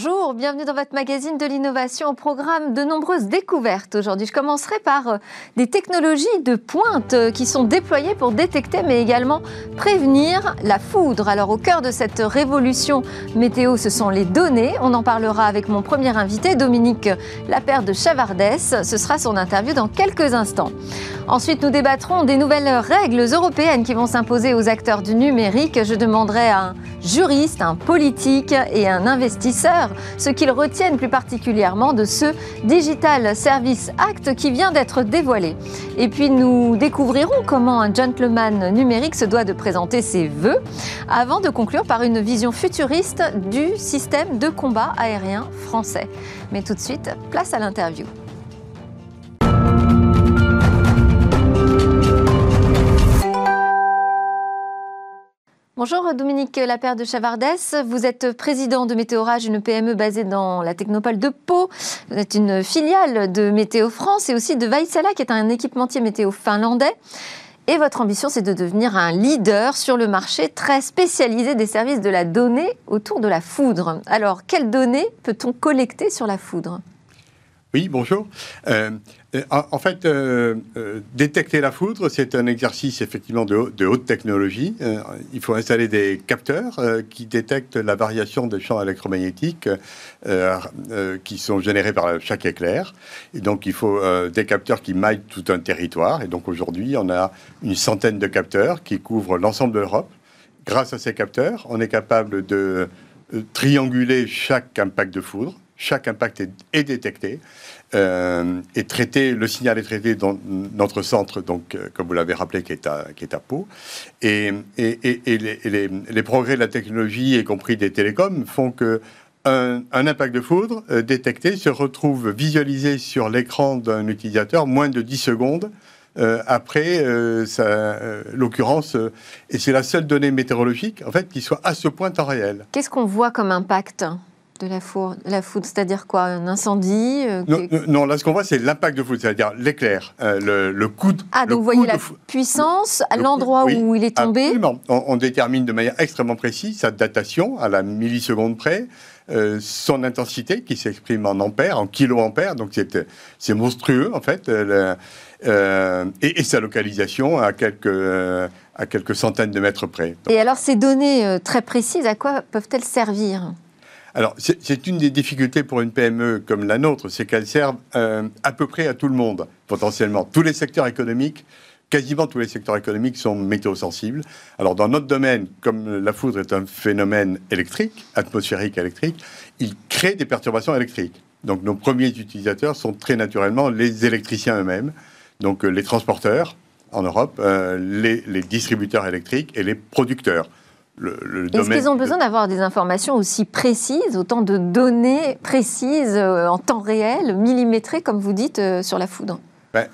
Bonjour, bienvenue dans votre magazine de l'innovation au programme de nombreuses découvertes. Aujourd'hui, je commencerai par euh, des technologies de pointe euh, qui sont déployées pour détecter mais également prévenir la foudre. Alors au cœur de cette révolution météo, ce sont les données. On en parlera avec mon premier invité, Dominique Lapère de Chavardès. Ce sera son interview dans quelques instants. Ensuite, nous débattrons des nouvelles règles européennes qui vont s'imposer aux acteurs du numérique. Je demanderai à un juriste, un politique et un investisseur ce qu'ils retiennent plus particulièrement de ce Digital Service Act qui vient d'être dévoilé. Et puis nous découvrirons comment un gentleman numérique se doit de présenter ses vœux avant de conclure par une vision futuriste du système de combat aérien français. Mais tout de suite, place à l'interview. Bonjour Dominique Lapère de Chavardès. Vous êtes président de Météorage, une PME basée dans la technopole de Pau. Vous êtes une filiale de Météo France et aussi de Vaisala, qui est un équipementier météo finlandais. Et votre ambition, c'est de devenir un leader sur le marché très spécialisé des services de la donnée autour de la foudre. Alors, quelles données peut-on collecter sur la foudre? Oui, bonjour. Euh, euh, en fait, euh, détecter la foudre, c'est un exercice effectivement de, haute technologie. il faut installer des capteurs qui détectent la variation des champs électromagnétiques qui sont générés par chaque éclair. Et donc, il faut des capteurs qui maillent tout un territoire. Et donc, aujourd'hui, on a une centaine de capteurs qui couvrent l'ensemble de l'Europe. Grâce à ces capteurs, on est capable de trianguler chaque impact de foudre chaque impact est, détecté euh, et traité. Le signal est traité dans notre centre, donc euh, comme vous l'avez rappelé, qui est à, qui est à Pau. Et, les, progrès de la technologie, y compris des télécoms, font que un, impact de foudre euh, détecté se retrouve visualisé sur l'écran d'un utilisateur moins de 10 secondes. après l'occurrence, et c'est la seule donnée météorologique en fait qui soit à ce point en réel. Qu'est-ce qu'on voit comme impact? De la, foudre, la foudre c'est-à-dire quoi Un incendie euh, non, là ce qu'on voit c'est l'impact de foudre, c'est-à-dire l'éclair, euh, le, coup de Ah, donc vous voyez la puissance à l'endroit où il est tombé Absolument. On, détermine de manière extrêmement précise sa datation à la milliseconde près, euh, son intensité qui s'exprime en ampères, en kiloampères, donc c'est monstrueux en fait, et, sa localisation à quelques, à quelques centaines de mètres près. Et alors ces données très précises, à quoi peuvent-elles servir? Alors, c'est une des difficultés pour une PME comme la nôtre, c'est qu'elle sert euh, à peu près à tout le monde, potentiellement. Tous les secteurs économiques, quasiment tous les secteurs économiques sont météo-sensibles. Alors, dans notre domaine, comme la foudre est un phénomène électrique, atmosphérique électrique, il crée des perturbations électriques. Donc, nos premiers utilisateurs sont très naturellement les électriciens eux-mêmes, donc euh, les transporteurs en Europe, euh, les distributeurs électriques et les producteurs. Est-ce qu'ils ont besoin d'avoir des informations aussi précises, autant de données précises euh, en temps réel, millimétrées, comme vous dites, euh, sur la foudre? Ben,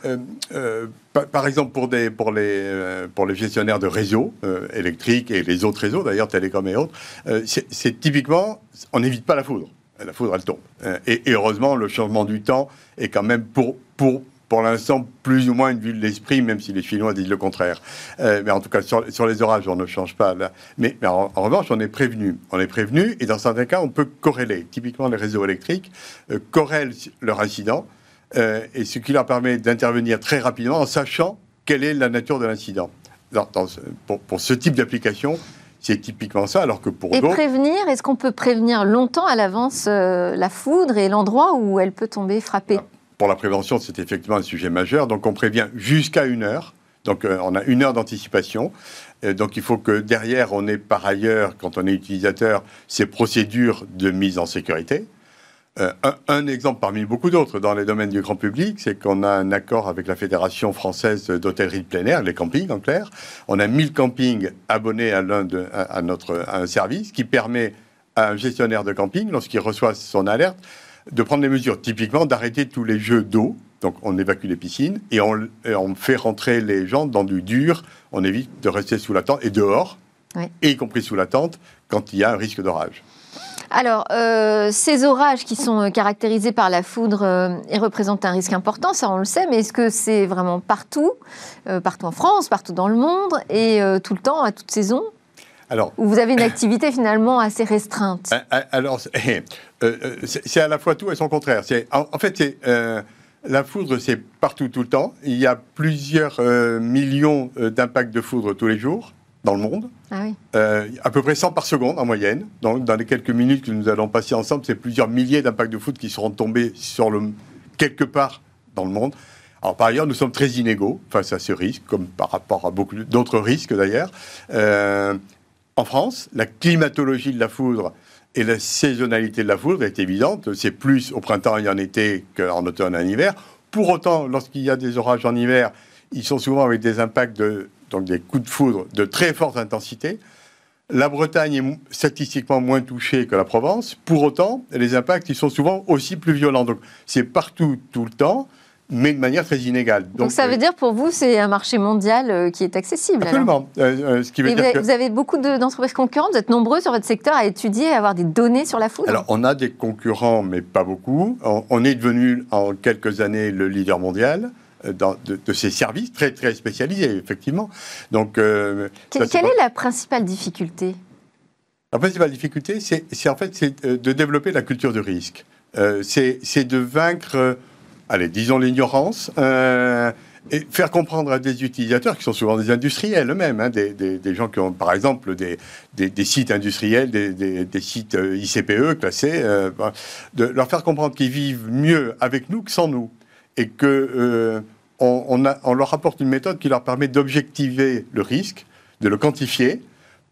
euh, par, exemple, pour, des, pour, les, pour les gestionnaires de réseaux électriques et les autres réseaux, d'ailleurs, télécom et autres, c'est typiquement, on n'évite pas la foudre. La foudre, elle tombe. Et, et, heureusement, le changement du temps est quand même pour, pour, pour l'instant plus ou moins une vue de l'esprit, même si les Chinois disent le contraire. Euh, mais en tout cas, sur, sur, les orages, on ne change pas. Là. Mais, en, revanche, on est prévenu. On est prévenu, et dans certains cas, on peut corréler. Typiquement, les réseaux électriques euh, corrèlent leur incident, euh, et ce qui leur permet d'intervenir très rapidement en sachant quelle est la nature de l'incident. Pour, pour, ce type d'application, c'est typiquement ça, alors que pour Et prévenir, est-ce qu'on peut prévenir longtemps à l'avance la foudre et l'endroit où elle peut tomber, frapper? Pour la prévention, c'est effectivement un sujet majeur. Donc on prévient jusqu'à une heure. Donc euh, on a une heure d'anticipation. donc il faut que derrière, on ait par ailleurs, quand on est utilisateur, ces procédures de mise en sécurité. Euh, un, exemple parmi beaucoup d'autres dans les domaines du grand public, c'est qu'on a un accord avec la Fédération française d'hôtellerie de plein air, les campings en clair. On a 1000 campings abonnés à, notre, à un service qui permet à un gestionnaire de camping, lorsqu'il reçoit son alerte, de prendre des mesures, typiquement d'arrêter tous les jeux d'eau. Donc on évacue les piscines et on, fait rentrer les gens dans du dur. On évite de rester sous la tente et dehors, et y compris sous la tente, quand il y a un risque d'orage. Alors, euh, ces orages qui sont euh, caractérisés par la foudre euh, et représentent un risque important, ça on le sait, mais est-ce que c'est vraiment partout, partout en France, partout dans le monde, et tout le temps, à toute saison? Alors, vous avez une activité finalement assez restreinte? Alors, c'est à la fois tout et son contraire. En, en fait, c'est la foudre, c'est partout, tout le temps. Il y a plusieurs euh, millions euh, d'impacts de foudre tous les jours dans le monde. Ah euh, à peu près 100 par seconde en moyenne. Dans, les quelques minutes que nous allons passer ensemble, c'est plusieurs milliers d'impacts de foudre qui seront tombés sur le, quelque part dans le monde. Alors par ailleurs, nous sommes très inégaux face à ce risque, comme par rapport à beaucoup d'autres risques d'ailleurs. en France, la climatologie de la foudre et la saisonnalité de la foudre est évidente. C'est plus au printemps et en été qu'en automne et en hiver. Pour autant, lorsqu'il y a des orages en hiver, ils sont souvent avec des impacts, de, donc des coups de foudre de très forte intensité. La Bretagne est statistiquement moins touchée que la Provence. Pour autant, les impacts, ils sont souvent aussi plus violents. Donc, c'est partout, tout le temps mais de manière très inégale. Donc, ça veut euh, dire pour vous, c'est un marché mondial euh, qui est accessible Absolument. Euh, ce qui veut dire vous, avez, beaucoup d'entreprises concurrentes, vous êtes nombreux sur votre secteur à étudier, à avoir des données sur la foudre Alors, on a des concurrents, mais pas beaucoup. On, est devenu en quelques années le leader mondial. Dans, de, ces services très très spécialisés, effectivement. Donc, quelle est la principale difficulté? La principale difficulté, c'est en fait de développer la culture de risque. c'est de vaincre allez, disons l'ignorance, euh, et faire comprendre à des utilisateurs, qui sont souvent des industriels eux-mêmes, hein, des, gens qui ont par exemple des, sites industriels, des, sites euh, ICPE classés, euh, de leur faire comprendre qu'ils vivent mieux avec nous que sans nous. Et que on, leur apporte une méthode qui leur permet d'objectiver le risque, de le quantifier,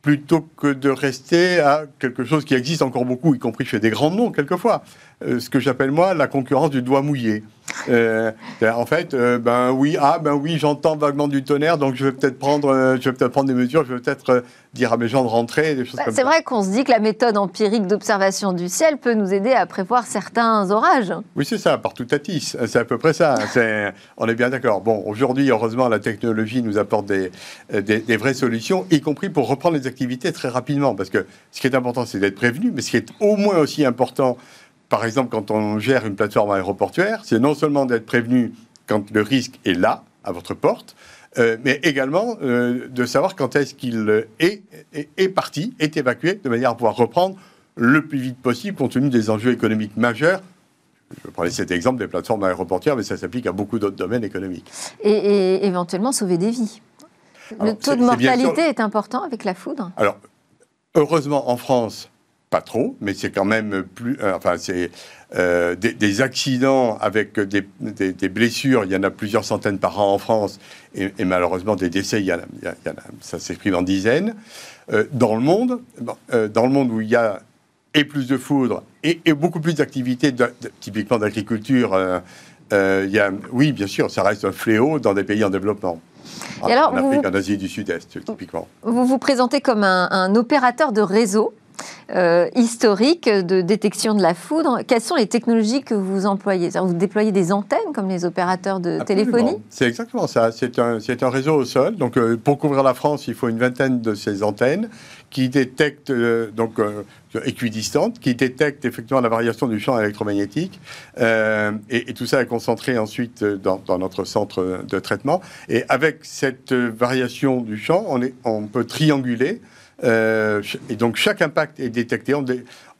plutôt que de rester à quelque chose qui existe encore beaucoup, y compris chez des grands noms quelquefois. Ce que j'appelle moi la concurrence du doigt mouillé. Euh, en fait, euh, ben oui, ah ben oui, j'entends vaguement du tonnerre, donc je vais peut-être prendre, je vais peut-être prendre des mesures, je vais peut-être dire à mes gens de rentrer, des choses bah, comme C'est vrai qu'on se dit que la méthode empirique d'observation du ciel peut nous aider à prévoir certains orages. Oui, c'est ça, partout à tis, c'est à peu près ça. on est bien d'accord. Bon, aujourd'hui, heureusement, la technologie nous apporte des, des, des, vraies solutions, y compris pour reprendre les activités très rapidement, parce que ce qui est important, c'est d'être prévenu, mais ce qui est au moins aussi important, par exemple, quand on gère une plateforme aéroportuaire, c'est non seulement d'être prévenu quand le risque est là, à votre porte, euh, mais également euh, de savoir quand est-ce qu'il est, est, parti, est évacué, de manière à pouvoir reprendre le plus vite possible, compte tenu des enjeux économiques majeurs. Je prendre cet exemple des plateformes aéroportuaires, mais ça s'applique à beaucoup d'autres domaines économiques. Et, éventuellement sauver des vies. Le taux de mortalité est, est important avec la foudre? Alors, heureusement, en France, pas trop, mais c'est quand même plus. Euh, enfin, c'est euh, des, accidents avec des, blessures. Il y en a plusieurs centaines par an en France, et, malheureusement des décès, il y en a, ça s'exprime en dizaines. Euh, dans le monde, dans le monde où il y a et plus de foudre et, beaucoup plus d'activités, typiquement d'agriculture. il y a, oui, bien sûr, ça reste un fléau dans des pays en développement. Et alors, en Afrique, en Asie du Sud-Est, typiquement. Vous vous présentez comme un opérateur de réseau. Euh, historique de détection de la foudre. Quelles sont les technologies que vous employez? Vous déployez des antennes comme les opérateurs de téléphonie? C'est exactement ça. C'est un, un, réseau au sol. Donc, euh, pour couvrir la France, il faut une vingtaine de ces antennes qui détectent, euh, donc équidistantes, qui détectent effectivement la variation du champ électromagnétique. Et, tout ça est concentré ensuite dans, dans, notre centre de traitement. Et avec cette variation du champ, on, est, on peut trianguler euh, et donc chaque impact est détecté.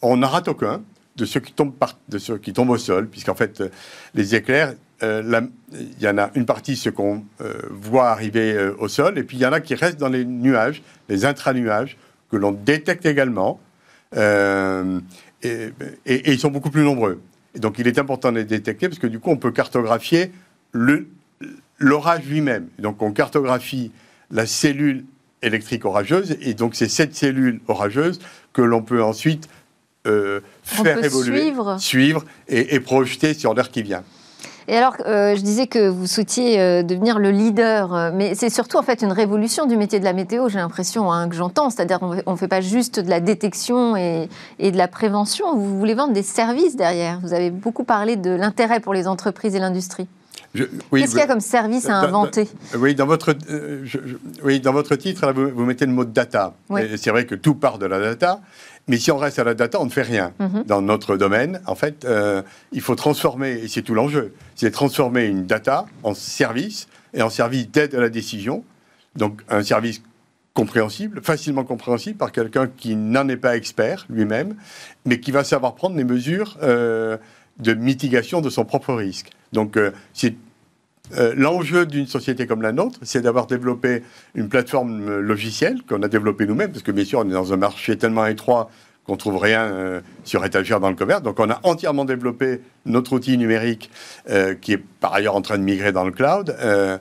On n'en rate aucun de ceux qui tombent, de ceux qui tombent au sol, puisqu'en fait, euh, les éclairs, euh, il y en a une partie, ce qu'on voit arriver au sol, et puis il y en a qui restent dans les nuages, les intranuages, que l'on détecte également. Et, ils sont beaucoup plus nombreux. Et donc il est important de les détecter, parce que du coup, on peut cartographier l'orage lui-même. Donc on cartographie la cellule électrique orageuse. Et donc, c'est cette cellule orageuse que l'on peut ensuite euh, faire évoluer, suivre, et, projeter sur l'air qui vient. Et alors, euh, je disais que vous souhaitiez euh, devenir le leader, mais c'est surtout en fait une révolution du métier de la météo, j'ai l'impression, hein, que j'entends. C'est-à-dire qu'on ne fait pas juste de la détection et, et, de la prévention, vous voulez vendre des services derrière. Vous avez beaucoup parlé de l'intérêt pour les entreprises et l'industrie. Qu'est-ce qu'il y a comme service à inventer Oui, dans votre, euh, oui, dans votre titre, vous, mettez le mot data. C'est vrai que tout part de la data, mais si on reste à la data, on ne fait rien. Mhm. Dans notre domaine, en fait, euh, il faut transformer, et c'est tout l'enjeu, c'est transformer une data en service, et en service d'aide à la décision. Donc un service compréhensible, facilement compréhensible par quelqu'un qui n'en est pas expert lui-même, mais qui va savoir prendre les mesures de mitigation de son propre risque. Donc, c'est l'enjeu d'une société comme la nôtre, c'est d'avoir développé une plateforme logicielle qu'on a développée nous-mêmes, parce que bien sûr, on est dans un marché tellement étroit qu'on trouve rien euh, sur étagère dans le commerce. Donc on a entièrement développé notre outil numérique euh, qui est par ailleurs en train de migrer dans le cloud euh,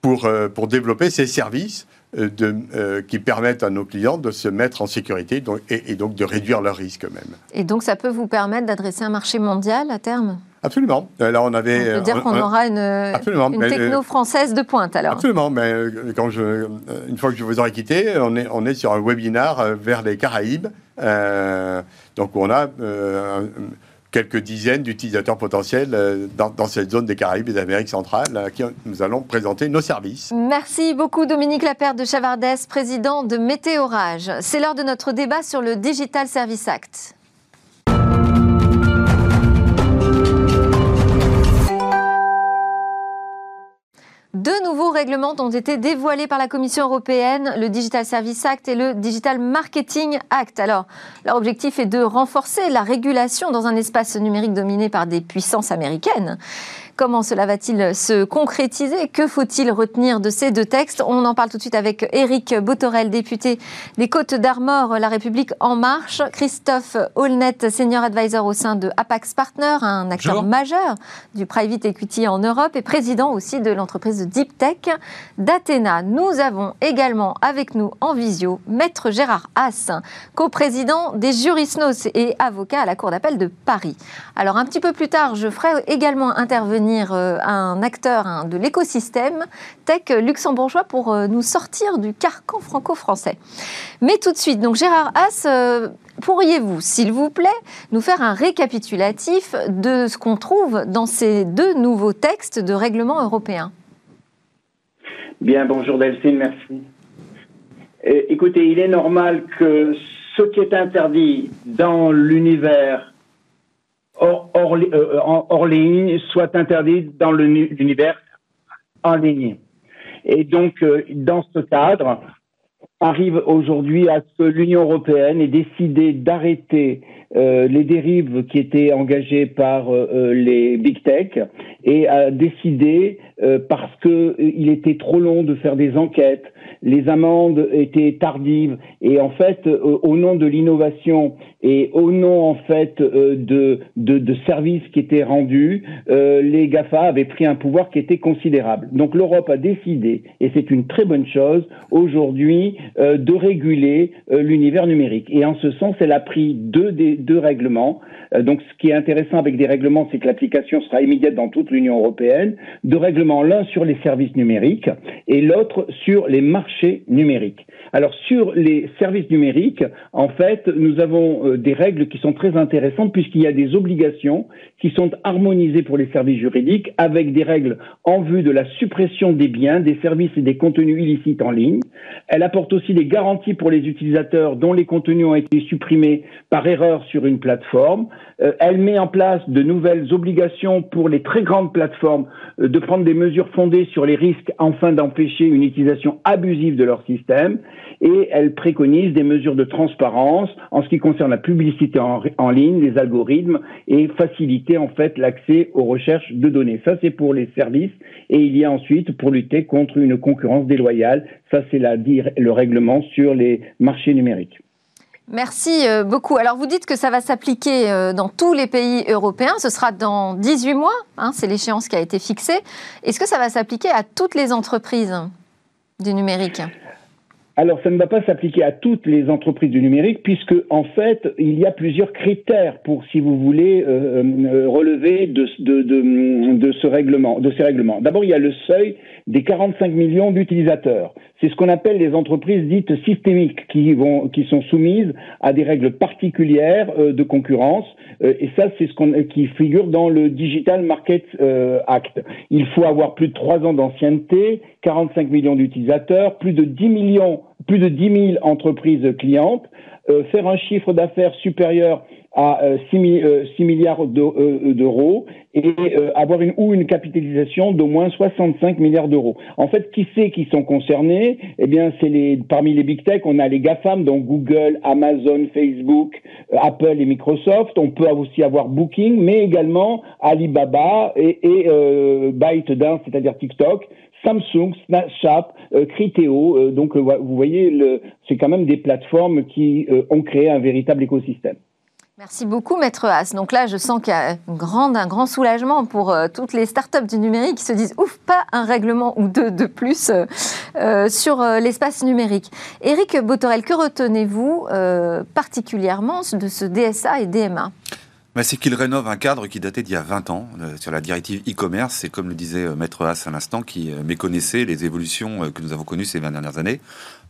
pour, pour développer ces services de, qui permettent à nos clients de se mettre en sécurité donc, et, donc de réduire leurs risques eux-mêmes. Et donc ça peut vous permettre d'adresser un marché mondial à terme? Absolument. Là, on avait. On peut dire qu'on aura une, une techno française de pointe, alors. Absolument. Mais quand je, une fois que je vous aurai quitté, on est, on est sur un webinar vers les Caraïbes euh, donc on a euh, quelques dizaines d'utilisateurs potentiels euh, dans, cette zone des Caraïbes et d'Amérique centrale à qui nous allons présenter nos services. Merci beaucoup Dominique Lapère de Chavardès, président de Météorage. C'est l'heure de notre débat sur le Digital Service Act. Deux nouveaux règlements ont été dévoilés par la Commission européenne, le Digital Service Act et le Digital Marketing Act. Alors, leur objectif est de renforcer la régulation dans un espace numérique dominé par des puissances américaines. Comment cela va-t-il se concrétiser? Que faut-il retenir de ces deux textes? On en parle tout de suite avec Éric Botorel, député des Côtes d'Armor, La République En Marche, Christophe Holnet, senior advisor au sein de Apax Partner, un acteur majeur du private equity en Europe et président aussi de l'entreprise Deep Tech d'Athéna. Nous avons également avec nous en visio Maître Gérard Haas, coprésident des Jurisnos et avocat à la Cour d'appel de Paris. Alors un petit peu plus tard, je ferai également intervenir euh, un acteur de l'écosystème tech luxembourgeois pour euh, nous sortir du carcan franco-français. Mais tout de suite, donc Gérard Haas, euh, pourriez-vous, s'il vous plaît, nous faire un récapitulatif de ce qu'on trouve dans ces deux nouveaux textes de règlement européen? Bien, bonjour Delphine, merci. écoutez, il est normal que ce qui est interdit dans l'univers hors, hors, euh, ligne soit interdit dans l'univers en ligne. Et donc, euh, dans ce cadre, arrive aujourd'hui à ce que l'Union européenne ait décidé d'arrêter euh, les dérives qui étaient engagées par les big tech et a décidé, parce qu'il était trop long de faire des enquêtes, les amendes étaient tardives et en fait, au nom de l'innovation et au nom en fait euh, de, de, services qui étaient rendus, euh, les GAFA avaient pris un pouvoir qui était considérable. Donc l'Europe a décidé, et c'est une très bonne chose, aujourd'hui, euh, de réguler l'univers numérique. Et en ce sens, elle a pris deux, deux règlements. donc ce qui est intéressant avec des règlements, c'est que l'application sera immédiate dans toute l'Union européenne. Deux règlements, l'un sur les services numériques et l'autre sur les marchés numériques. Alors sur les services numériques, en fait, nous avons euh, des règles qui sont très intéressantes puisqu'il y a des obligations qui sont harmonisées pour les services juridiques avec des règles en vue de la suppression des biens, des services et des contenus illicites en ligne. Elle apporte aussi des garanties pour les utilisateurs dont les contenus ont été supprimés par erreur sur une plateforme. Euh, elle met en place de nouvelles obligations pour les très grandes plateformes euh, de prendre des mesures fondées sur les risques afin d'empêcher une utilisation abusive de leur système et elle préconise des mesures de transparence en ce qui concerne la publicité en, ligne, les algorithmes et faciliter en fait l'accès aux recherches de données. Ça c'est pour les services et il y a ensuite pour lutter contre une concurrence déloyale. Ça c'est le règlement sur les marchés numériques. Merci euh, beaucoup. Alors vous dites que ça va s'appliquer euh, dans tous les pays européens. Ce sera dans 18 mois. Hein, c'est l'échéance qui a été fixée. Est-ce que ça va s'appliquer à toutes les entreprises? Du numérique alors, ça ne va pas s'appliquer à toutes les entreprises du numérique, puisque en fait, il y a plusieurs critères pour, si vous voulez, euh, euh, relever de, de, de, de, ce règlement, de ces règlements. D'abord, il y a le seuil des 45 millions d'utilisateurs. C'est ce qu'on appelle les entreprises dites systémiques, qui vont, qui sont soumises à des règles particulières euh, de concurrence. et ça, c'est ce qu'on, qui figure dans le Digital Market Act. Il faut avoir plus de trois ans d'ancienneté, 45 millions d'utilisateurs, plus de 10 millions plus de 10 000 entreprises clientes, euh, faire un chiffre d'affaires supérieur à 6, milliards d'euros et avoir une ou une capitalisation d'au moins 65 milliards d'euros. En fait, qui c'est qui sont concernés? Eh bien, c'est les parmi les big tech, on a les GAFAM, donc Google, Amazon, Facebook, Apple et Microsoft. On peut aussi avoir Booking, mais également Alibaba et, et ByteDance, c'est-à-dire TikTok. Samsung, Snapchat, euh, Criteo. Euh, donc, euh, vous voyez, c'est quand même des plateformes qui ont créé un véritable écosystème. Merci beaucoup, Maître Haas. Donc là, je sens qu'il y a un grand soulagement pour toutes les startups du numérique qui se disent ouf, pas un règlement ou deux de plus sur l'espace numérique. Éric Botorel, que retenez-vous particulièrement de ce DSA et DMA bah, c'est qu'il rénove un cadre qui datait d'il y a 20 ans euh, sur la directive e-commerce. C'est comme le disait euh, Maître Haas à l'instant, qui euh, méconnaissait les évolutions que nous avons connues ces 20 dernières années.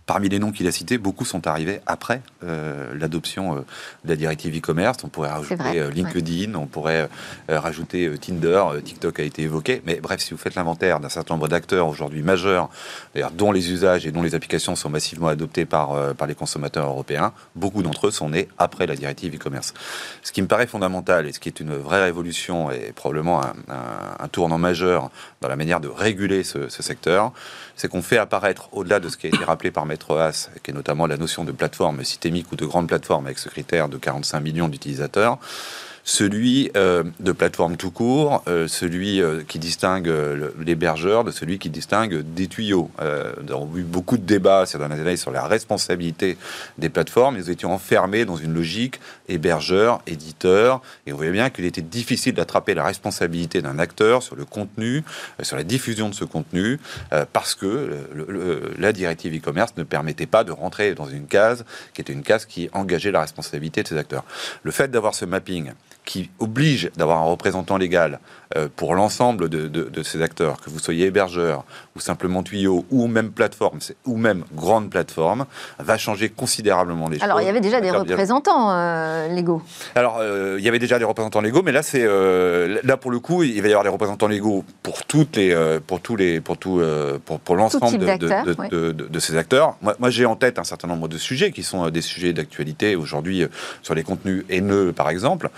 Parmi les noms qu'il a cités, beaucoup sont arrivés après euh, l'adoption euh, de la directive e-commerce. On pourrait rajouter euh, LinkedIn, on pourrait rajouter Tinder, TikTok a été évoqué. Mais bref, si vous faites l'inventaire d'un certain nombre d'acteurs aujourd'hui majeurs, d'ailleurs dont les usages et dont les applications sont massivement adoptés par, par les consommateurs européens, beaucoup d'entre eux sont nés après la directive e-commerce. Ce qui me paraît fondamental et ce qui est une vraie révolution et probablement un, un, tournant majeur dans la manière de réguler ce, ce secteur, c'est qu'on fait apparaître, au-delà de ce qui a été rappelé par Qui est notamment la notion de plateforme systémique ou de grande plateforme avec ce critère de 45 millions d'utilisateurs, celui euh, de plateforme tout court, euh, celui euh, qui distingue l'hébergeur de celui qui distingue des tuyaux. nous avons eu beaucoup de débats ces dernières années sur la responsabilité des plateformes. Nous étions enfermés dans une logique hébergeur, éditeur, et on voyait bien qu'il était difficile d'attraper la responsabilité d'un acteur sur le contenu, sur la diffusion de ce contenu, parce que la directive e-commerce ne permettait pas de rentrer dans une case qui était une case qui engageait la responsabilité de ces acteurs. Le fait d'avoir ce mapping qui oblige d'avoir un représentant légal euh, pour l'ensemble de, ces acteurs, que vous soyez hébergeur ou simplement tuyau ou même plateforme ou même grande plateforme, va changer considérablement les choses. Alors il y avait déjà des représentants euh, légaux. Alors euh, il y avait déjà des représentants légaux, mais là c'est là pour le coup il va y avoir des représentants légaux pour toutes les pour tous les pour tout pour, pour l'ensemble de, de, ces acteurs. Moi, moi j'ai en tête un certain nombre de sujets qui sont des sujets d'actualité aujourd'hui sur les contenus haineux par exemple.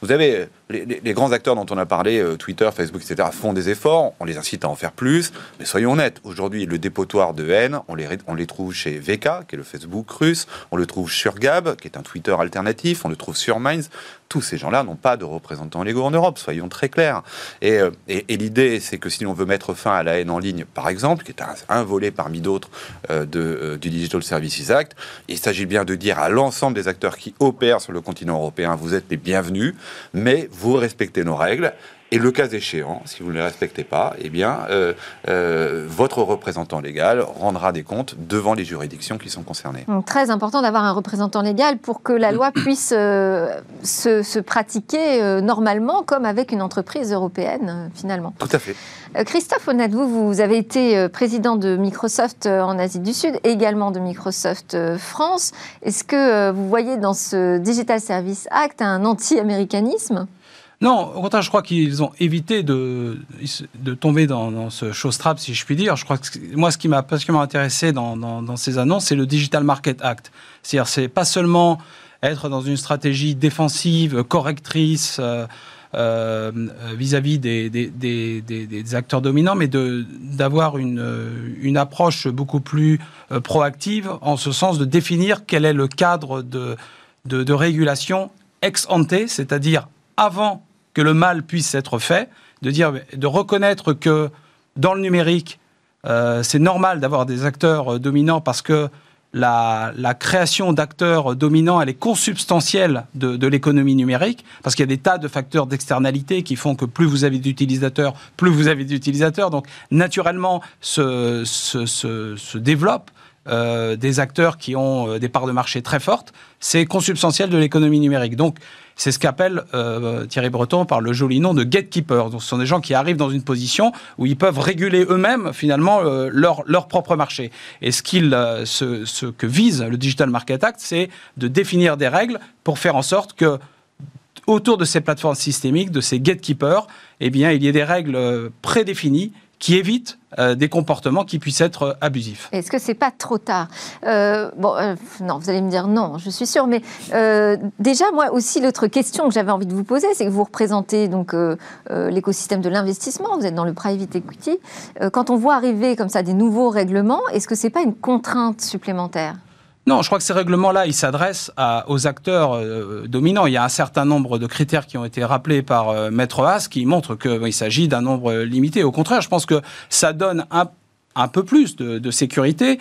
Vous avez les, grands acteurs dont on a parlé, euh, Twitter, Facebook, etc., font des efforts. On les incite à en faire plus. Mais soyons honnêtes, aujourd'hui, le dépotoir de haine, on les, on les trouve chez VK, qui est le Facebook russe. On le trouve sur Gab, qui est un Twitter alternatif. On le trouve sur Minds. Tous ces gens-là n'ont pas de représentants légaux en Europe, soyons très clairs. Euh, et, et, l'idée, c'est que si on veut mettre fin à la haine en ligne, par exemple, qui est un, volet parmi d'autres euh, du Digital Services Act, il s'agit bien de dire à l'ensemble des acteurs qui opèrent sur le continent européen, vous êtes les bienvenus, mais vous respectez nos règles. Et le cas échéant, si vous ne les respectez pas, eh bien, euh, euh, votre représentant légal rendra des comptes devant les juridictions qui sont concernées. Donc, très important d'avoir un représentant légal pour que la loi puisse euh, se, pratiquer normalement, comme avec une entreprise européenne, finalement. Tout à fait. Christophe Honnête, vous, vous avez été président de Microsoft en Asie du Sud, également de Microsoft France. Est-ce que vous voyez dans ce Digital Service Act un anti-américanisme? Non, au contraire, je crois qu'ils ont évité de, de tomber dans, ce show strap, si je puis dire. Je crois que moi, ce qui m'a particulièrement intéressé dans, dans, ces annonces, c'est le Digital Market Act. C'est-à-dire, c'est pas seulement être dans une stratégie défensive, correctrice. Euh, euh, vis-à-vis des, des, des, des, acteurs dominants, mais d'avoir une, une approche beaucoup plus euh, proactive en ce sens de définir quel est le cadre de, de régulation ex ante, c'est-à-dire avant que le mal puisse être fait, de dire, de reconnaître que dans le numérique, euh, c'est normal d'avoir des acteurs euh, dominants parce que la, création d'acteurs dominants, elle est consubstantielle de, l'économie numérique, parce qu'il y a des tas de facteurs d'externalité qui font que plus vous avez d'utilisateurs, plus vous avez d'utilisateurs. Donc, naturellement, se, se, développent euh, des acteurs qui ont des parts de marché très fortes. C'est consubstantiel de l'économie numérique. Donc, c'est ce qu'appelle euh, Thierry Breton par le joli nom de gatekeeper. Donc, ce sont des gens qui arrivent dans une position où ils peuvent réguler eux-mêmes, finalement, euh, leur, leur propre marché. Et ce, qu'il, euh, ce que vise le Digital Market Act, c'est de définir des règles pour faire en sorte que autour de ces plateformes systémiques, de ces gatekeepers, eh bien, il y ait des règles prédéfinies qui évite euh, des comportements qui puissent être abusifs. Est-ce que c'est pas trop tard? Euh, Bon, euh, non, vous allez me dire non, je suis sûre, mais déjà moi aussi l'autre question que j'avais envie de vous poser, c'est que vous représentez donc l'écosystème de l'investissement, vous êtes dans le private equity. quand on voit arriver comme ça des nouveaux règlements, est-ce que c'est pas une contrainte supplémentaire? Non, je crois que ces règlements-là, ils s'adressent aux acteurs dominants. Il y a un certain nombre de critères qui ont été rappelés par Maître Haas qui montrent qu'il s'agit d'un nombre limité. Au contraire, je pense que ça donne un, peu plus de, sécurité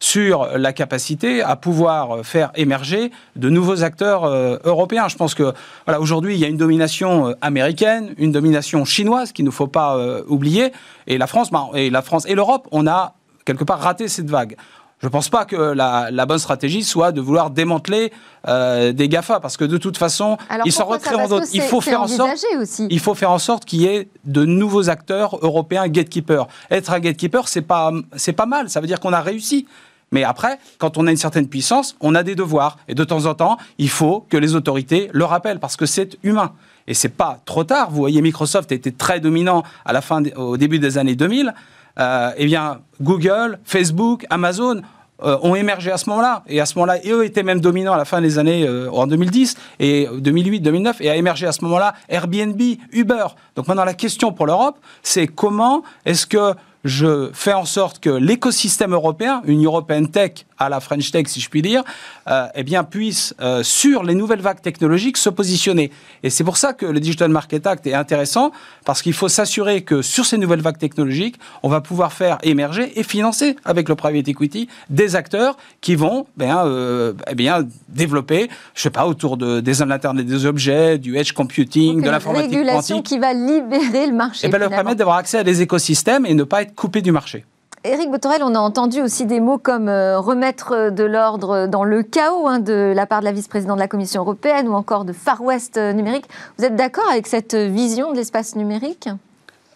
sur la capacité à pouvoir faire émerger de nouveaux acteurs euh, européens. Je pense que voilà, aujourd'hui, il y a une domination euh, américaine, une domination chinoise qu'il ne faut pas euh, oublier. Et la France, bah, et la France et l'Europe, on a quelque part raté cette vague. Je ne pense pas que la, bonne stratégie soit de vouloir démanteler euh, des GAFA, parce que de toute façon, ils s'en recréeront d'autres. Il faut faire en sorte, il faut faire en sorte qu'il y ait de nouveaux acteurs européens gatekeepers. Être un gatekeeper, c'est pas c'est pas mal. Ça veut dire qu'on a réussi. Mais après, quand on a une certaine puissance, on a des devoirs. Et de temps en temps, il faut que les autorités le rappellent, parce que c'est humain. Et c'est pas trop tard. Vous voyez, Microsoft été très dominant à la fin, au début des années 2000 euh, eh bien, Google, Facebook, Amazon euh, ont émergé à ce moment-là. Et à ce moment-là, eux étaient même dominants à la fin des années, euh, en 2010 et 2008, 2009, et a émergé à ce moment-là Airbnb, Uber. Donc maintenant, la question pour l'Europe, c'est comment est-ce que je fais en sorte que l'écosystème européen, une European Tech à la French Tech, si je puis dire, euh, eh bien, puisse, euh, sur les nouvelles vagues technologiques, se positionner. Et c'est pour ça que le Digital Market Act est intéressant, parce qu'il faut s'assurer que sur ces nouvelles vagues technologiques, on va pouvoir faire émerger et financer, avec le private equity, des acteurs qui vont bien, euh, eh bien, développer, je sais pas, autour de, des Internet des objets, du edge computing, de l'informatique quantique. Une régulation qui va libérer le marché. Et bien, leur permettre d'avoir accès à des écosystèmes et ne pas être coupé du marché. Éric Botorel, on a entendu aussi des mots comme euh, remettre de l'ordre dans le chaos hein, de la part de la vice-présidente de la Commission européenne ou encore de Far West euh, numérique. Vous êtes d'accord avec cette vision de l'espace numérique?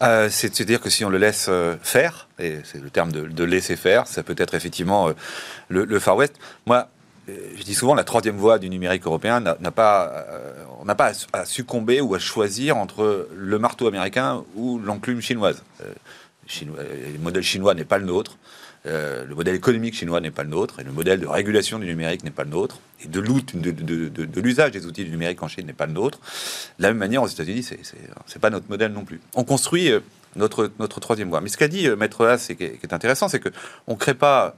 Euh, c'est de se dire que si on le laisse faire, et c'est le terme de, laisser faire, ça peut être effectivement le, Far West. Moi, je dis souvent, la troisième voie du numérique européen n'a pas, on n'a pas à, succomber ou à choisir entre le marteau américain ou l'enclume chinoise. Le modèle chinois n'est pas le nôtre. Euh, le modèle économique chinois n'est pas le nôtre, et le modèle de régulation du numérique n'est pas le nôtre, et de l'usage de, des outils du numérique en Chine n'est pas le nôtre. De la même manière, aux États-Unis, c'est n'est pas notre modèle non plus. On construit euh, notre, notre troisième voie. Mais ce qu'a dit Maître Haas, et qui est, intéressant, c'est qu'on ne crée pas euh,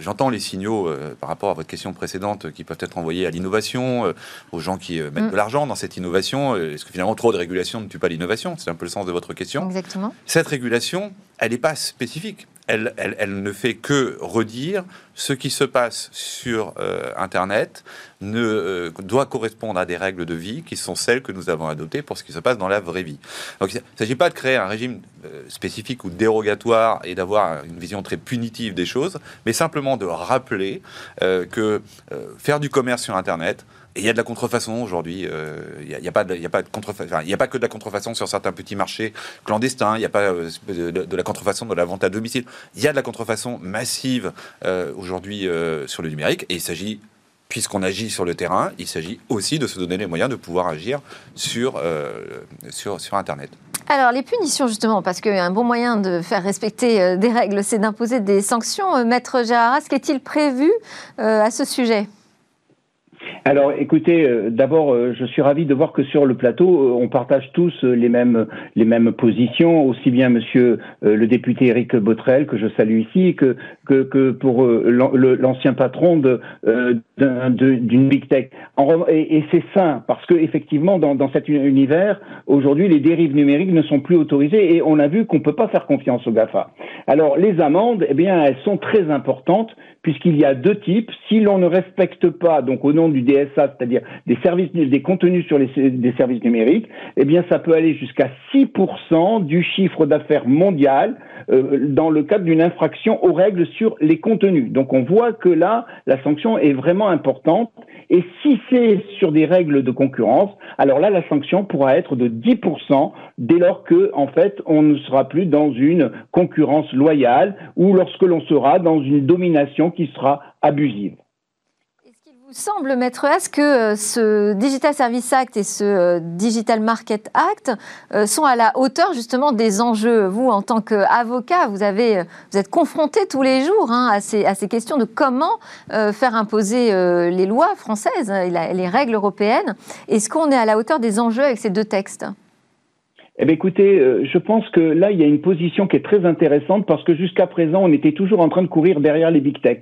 j'entends les signaux euh, par rapport à votre question précédente qui peuvent être envoyés à l'innovation, euh, aux gens qui mettent mm. de l'argent dans cette innovation. Est-ce que finalement trop de régulation ne tue pas l'innovation? C'est un peu le sens de votre question. Exactement. Cette régulation, elle n'est pas spécifique elle, ne fait que redire ce qui se passe sur euh, Internet euh, doit correspondre à des règles de vie qui sont celles que nous avons adoptées pour ce qui se passe dans la vraie vie. Donc il ne s'agit pas de créer un régime euh, spécifique ou dérogatoire et d'avoir une vision très punitive des choses, mais simplement de rappeler que faire du commerce sur Internet, et il y a de la contrefaçon aujourd'hui. Euh, il n'y a, pas de, de il y a pas que de la contrefaçon sur certains petits marchés clandestins. Il n'y a pas euh, de, la contrefaçon de la vente à domicile. Il y a de la contrefaçon massive euh, aujourd'hui sur le numérique. Et il s'agit puisqu'on agit sur le terrain, il s'agit aussi de se donner les moyens de pouvoir agir sur, sur Internet. Alors, les punitions, justement, parce qu'un bon moyen de faire respecter des règles, c'est d'imposer des sanctions. Maître Gérard, qu'est-il prévu à ce sujet? Alors, écoutez, euh, d'abord, euh, je suis ravi de voir que sur le plateau, euh, on partage tous les mêmes les mêmes positions, aussi bien Monsieur le député Éric Botrel que je salue ici, que que, que pour l'ancien patron d'une big tech. et, c'est sain parce que effectivement, dans, dans cet univers, aujourd'hui, les dérives numériques ne sont plus autorisées et on a vu qu'on peut pas faire confiance aux Gafa. Alors, les amendes, eh bien, elles sont très importantes puisqu'il y a deux types. Si l'on ne respecte pas, donc au nom du DSA, c'est-à-dire des services, des contenus sur les, des services numériques, eh bien, ça peut aller jusqu'à 6% du chiffre d'affaires mondial euh, dans le cadre d'une infraction aux règles sur les contenus. Donc, on voit que là, la sanction est vraiment importante. Et si c'est sur des règles de concurrence, alors là, la sanction pourra être de 10% dès lors que, en fait, on ne sera plus dans une concurrence loyale ou lorsque l'on sera dans une domination qui sera abusive. Semble, Maître As, que euh, ce Digital Service Act et ce euh, Digital Market Act euh, sont à la hauteur justement des enjeux. Vous, en tant qu'avocat, vous, vous êtes confronté tous les jours hein, à, ces, à, ces, questions de comment faire imposer les lois françaises et les règles européennes. Est-ce qu'on est à la hauteur des enjeux avec ces deux textes? Eh bien, écoutez, je pense que là, il y a une position qui est très intéressante parce que jusqu'à présent, on était toujours en train de courir derrière les big tech.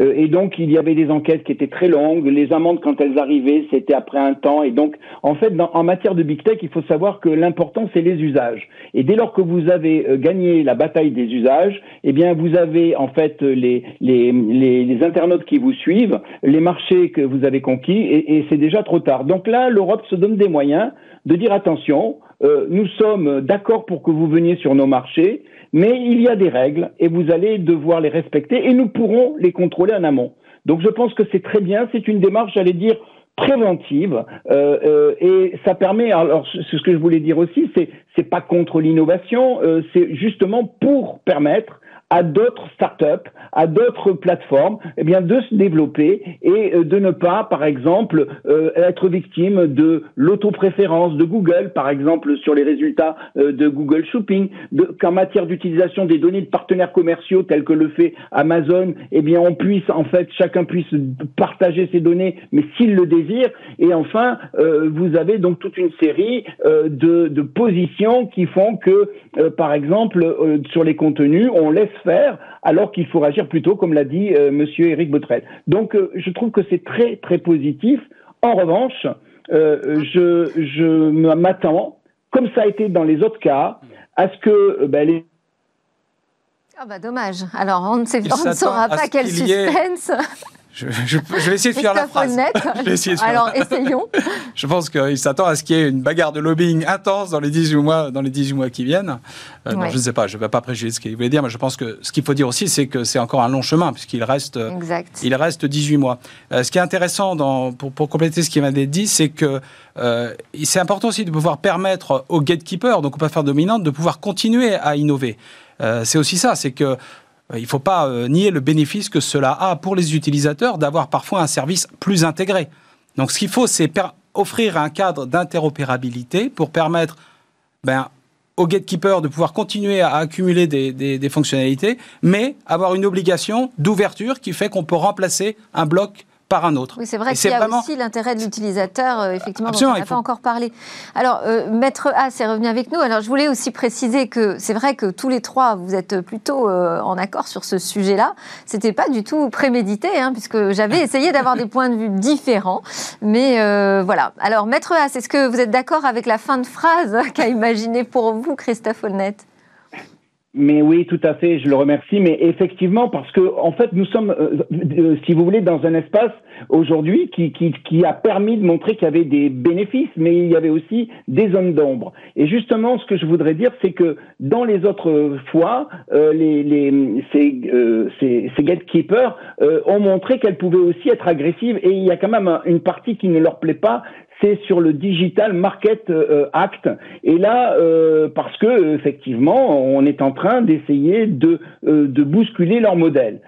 Euh, et donc, il y avait des enquêtes qui étaient très longues. Les amendes, quand elles arrivaient, c'était après un temps. Et donc, en fait, en matière de big tech, il faut savoir que l'important, c'est les usages. Et dès lors que vous avez euh, gagné la bataille des usages, eh bien, vous avez en fait les, les, les, internautes qui vous suivent, les marchés que vous avez conquis, et, et c'est déjà trop tard. Donc là, l'Europe se donne des moyens de dire attention, euh, nous sommes d'accord pour que vous veniez sur nos marchés, mais il y a des règles et vous allez devoir les respecter et nous pourrons les contrôler en amont. Donc je pense que c'est très bien, c'est une démarche, j'allais dire, préventive euh, euh, et ça permet alors ce que je voulais dire aussi c'est c'est pas contre l'innovation euh, c'est justement pour permettre à d'autres startups, à d'autres plateformes, eh bien de se développer et euh, de ne pas, par exemple, euh, être victime de l'autopréférence de Google, par exemple sur les résultats euh, de Google Shopping, qu'en matière d'utilisation des données de partenaires commerciaux tels que le fait Amazon, eh bien on puisse en fait chacun puisse partager ses données, mais s'il le désire. Et enfin, vous avez donc toute une série de, de, positions qui font que, par exemple, sur les contenus, on laisse faire, alors qu'il faut agir plutôt, comme l'a dit euh, Monsieur Éric Botrel. Donc, euh, je trouve que c'est très très positif. En revanche, euh, je, je m'attends, comme ça a été dans les autres cas, à ce que ben, les ah bah dommage. Alors on ne, saura pas quel suspense. Je, vais essayer de faire la phrase. Alors, essayons. je pense qu'il s'attend à ce qu'il y ait une bagarre de lobbying intense dans les 18 mois, dans les 18 mois qui viennent. Euh, je ne sais pas, je ne vais pas préjuger ce qu'il voulait dire, mais je pense que ce qu'il faut dire aussi, c'est que c'est encore un long chemin, puisqu'il reste, il reste 18 mois. Euh, ce qui est intéressant, dans, pour, pour, compléter ce qui m'a dit, c'est que euh, c'est important aussi de pouvoir permettre aux gatekeepers, donc aux plateformes dominantes, de pouvoir continuer à innover. c'est aussi ça, c'est que il ne faut pas euh, nier le bénéfice que cela a pour les utilisateurs d'avoir parfois un service plus intégré. Donc ce qu'il faut, c'est offrir un cadre d'interopérabilité pour permettre ben, aux gatekeepers de pouvoir continuer à accumuler des fonctionnalités, mais avoir une obligation d'ouverture qui fait qu'on peut remplacer un bloc par un autre. Oui, c'est vrai qu'il y a aussi l'intérêt de l'utilisateur, euh, effectivement, dont on n'a pas encore parlé. Alors, euh, Maître A, c'est revenu avec nous. Alors, je voulais aussi préciser que c'est vrai que tous les trois, vous êtes plutôt euh, en accord sur ce sujet-là. C'était pas du tout prémédité, hein, puisque j'avais essayé d'avoir des points de vue différents. Mais voilà. Alors, Maître A, est-ce que vous êtes d'accord avec la fin de phrase qu'a imaginé pour vous Christophe Olnet mais oui, tout à fait, je le remercie. Mais effectivement, parce que en fait, nous sommes, euh, euh, si vous voulez, dans un espace aujourd'hui qui, qui, qui, a permis de montrer qu'il y avait des bénéfices, mais il y avait aussi des zones d'ombre. Et justement, ce que je voudrais dire, c'est que dans les autres fois, euh, les, les, ces, ces, ces gatekeepers ont montré qu'elles pouvaient aussi être agressives. Et il y a quand même une partie qui ne leur plaît pas, c'est sur le Digital Market euh, Act. Et là, euh, parce que effectivement, on est en train d'essayer de, euh, de bousculer leur modèle.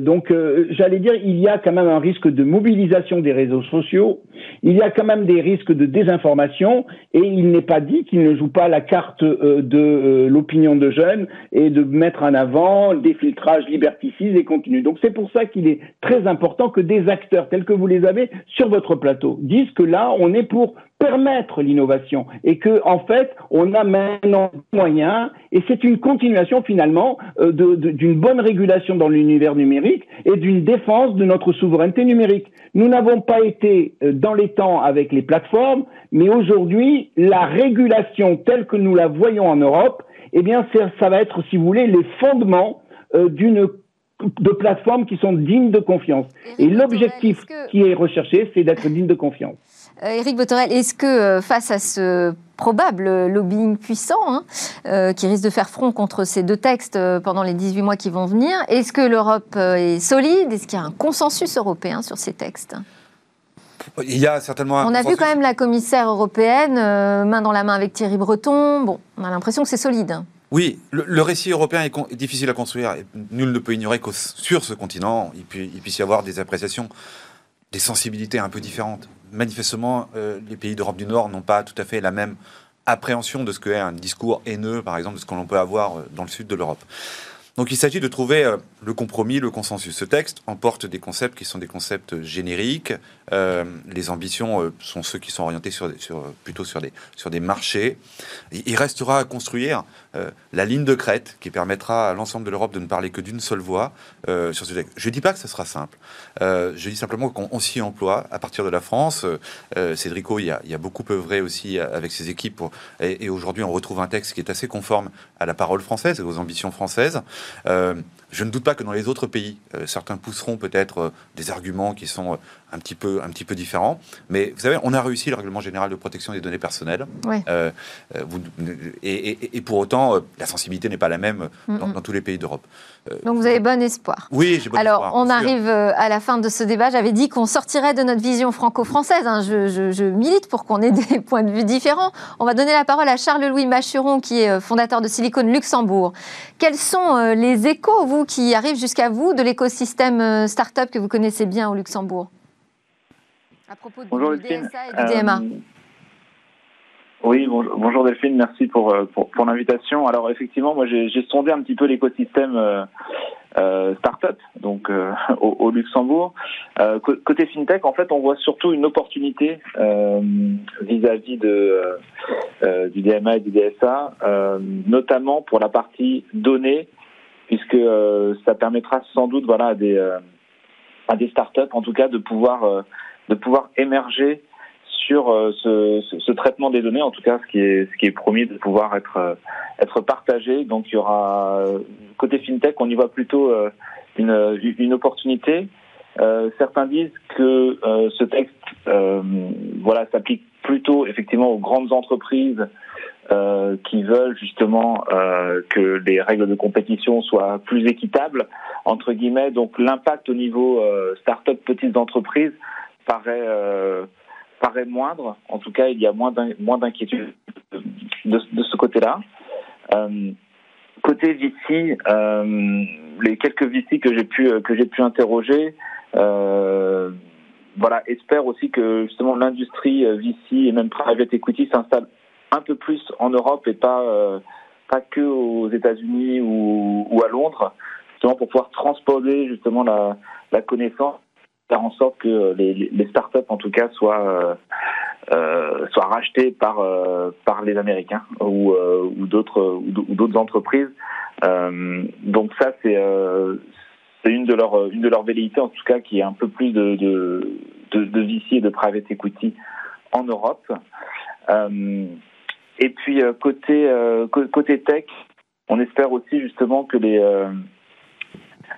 donc, j'allais dire, il y a quand même un risque de mobilisation des réseaux sociaux. Il y a quand même des risques de désinformation. Et il n'est pas dit qu'ils ne jouent pas la carte de l'opinion de jeunes et de mettre en avant des filtrages liberticides et continus. Donc, c'est pour ça qu'il est très important que des acteurs tels que vous les avez sur votre plateau disent que là, on est pour permettre l'innovation et que en fait on a maintenant des moyens et c'est une continuation finalement euh, d'une bonne régulation dans l'univers numérique et d'une défense de notre souveraineté numérique. Nous n'avons pas été euh, dans les temps avec les plateformes, mais aujourd'hui la régulation telle que nous la voyons en Europe, eh bien ça va être, si vous voulez, les fondements euh, d'une de plateformes qui sont dignes de confiance. Et l'objectif qui est recherché, c'est d'être digne de confiance. Eric euh, Botorel, est-ce que euh, face à ce probable lobbying puissant hein, euh, qui risque de faire front contre ces deux textes pendant les 18 mois qui vont venir, est-ce que l'Europe est solide? Est-ce qu'il y a un consensus européen sur ces textes? Il y a certainement. On a vu quand même la commissaire européenne main dans la main avec Thierry Breton. Bon, on a l'impression que c'est solide. Oui, le, récit européen est, difficile à construire. nul ne peut ignorer que sur ce continent, il, il puisse y avoir des appréciations des sensibilités un peu différentes. Manifestement, les pays d'Europe du Nord n'ont pas tout à fait la même appréhension de ce qu'est un discours haineux, par exemple, de ce que l'on peut avoir dans le sud de l'Europe. Donc il s'agit de trouver euh, le compromis, le consensus. Ce texte emporte des concepts qui sont des concepts génériques. Euh, les ambitions euh, sont ceux qui sont orientés sur, plutôt sur des, sur des marchés. Il restera à construire la ligne de crête qui permettra à l'ensemble de l'Europe de ne parler que d'une seule voix sur ce texte. Je ne dis pas que ce sera simple. je dis simplement qu'on s'y emploie à partir de la France. Cédrico, il y, a, beaucoup œuvré aussi avec ses équipes. Et, aujourd'hui, on retrouve un texte qui est assez conforme à la parole française et aux ambitions françaises. Euh, je ne doute pas que dans les autres pays, euh, certains pousseront peut-être euh, des arguments qui sont un petit peu, un petit peu différent. Mais vous savez, on a réussi le règlement général de protection des données personnelles. Euh, euh, et, pour autant, euh, la sensibilité n'est pas la même dans, tous les pays d'Europe. Donc vous avez bon espoir. Oui, j'ai bon Alors, espoir. Alors, on arrive à la fin de ce débat. J'avais dit qu'on sortirait de notre vision franco-française. Hein. Je, milite pour qu'on ait des points de vue différents. On va donner la parole à Charles-Louis Machuron, qui est fondateur de Silicon Luxembourg. Quels sont les échos, vous, qui arrivent jusqu'à vous, de l'écosystème start-up que vous connaissez bien au Luxembourg? À propos du DSA et du DMA. Euh, oui, bonjour, bonjour, Delphine, merci pour, euh, pour, pour l'invitation. Alors effectivement, moi j'ai sondé un petit peu l'écosystème euh, euh startup, donc au, au, Luxembourg. Euh, côté fintech, en fait, on voit surtout une opportunité vis-à-vis de du DMA et du DSA, notamment pour la partie données, puisque ça permettra sans doute, voilà, à des à des startups, en tout cas, de pouvoir de pouvoir émerger sur euh, ce, ce, traitement des données, en tout cas ce qui est, ce qui est promis de pouvoir être, euh, être partagé. Donc il y aura, côté FinTech, on y voit plutôt euh, une, une opportunité. certains disent que ce texte voilà, s'applique plutôt effectivement aux grandes entreprises qui veulent justement que les règles de compétition soient plus équitables, entre guillemets. Donc l'impact au niveau start-up, petites entreprises, paraît, euh, paraît moindre. En tout cas, il y a moins d'inquiétude de, ce côté-là. Euh, côté VC, euh, les quelques VC que j'ai pu que j'ai pu interroger, voilà, espèrent aussi que justement l'industrie VC et même private equity s'installe un peu plus en Europe et pas euh, pas que aux États-Unis ou, ou, à Londres, justement pour pouvoir transposer justement la, la connaissance faire en sorte que les, les startups, en tout cas, soient, euh, euh soient rachetées par, euh, par les Américains ou, euh, ou d'autres ou d'autres entreprises. donc ça, c'est c'est une de leurs une de leurs velléités, en tout cas, qui est un peu plus de de, de, de VC et de private equity en Europe. et puis côté côté tech, on espère aussi justement que les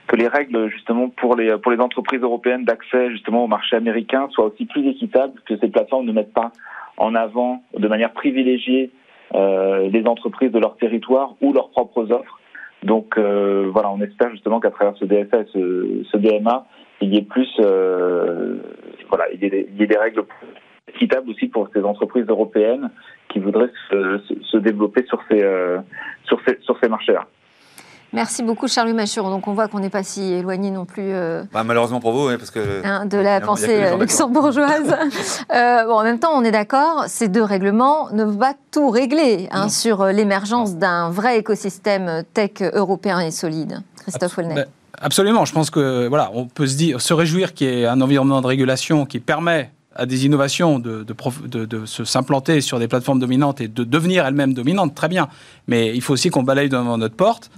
que les règles justement pour les pour les entreprises européennes d'accès justement au marché américain soient aussi plus équitables, que ces plateformes ne mettent pas en avant de manière privilégiée euh, les entreprises de leur territoire ou leurs propres offres. Donc euh, voilà, on espère justement qu'à travers ce DSA et ce, ce, DMA, il y ait plus euh, voilà, il y ait, il y ait des règles équitables aussi pour ces entreprises européennes qui voudraient se, se, se développer sur ces euh, sur ces sur ces marchés-là. Merci beaucoup, Charles Machuron. Donc, on voit qu'on n'est pas si éloigné non plus. Euh, bah, malheureusement pour vous, parce que. Hein, de la pensée luxembourgeoise. euh, bon, en même temps, on est d'accord, ces deux règlements ne vont pas tout régler hein, sur euh, l'émergence d'un vrai écosystème tech européen et solide. Christophe Wolnet. Ben, absolument. Je pense que, voilà, on peut se, dire, se réjouir qu'il y ait un environnement de régulation qui permet à des innovations de, de, de, se s'implanter sur des plateformes dominantes et de devenir elles-mêmes dominantes, très bien. Mais il faut aussi qu'on balaye devant notre porte.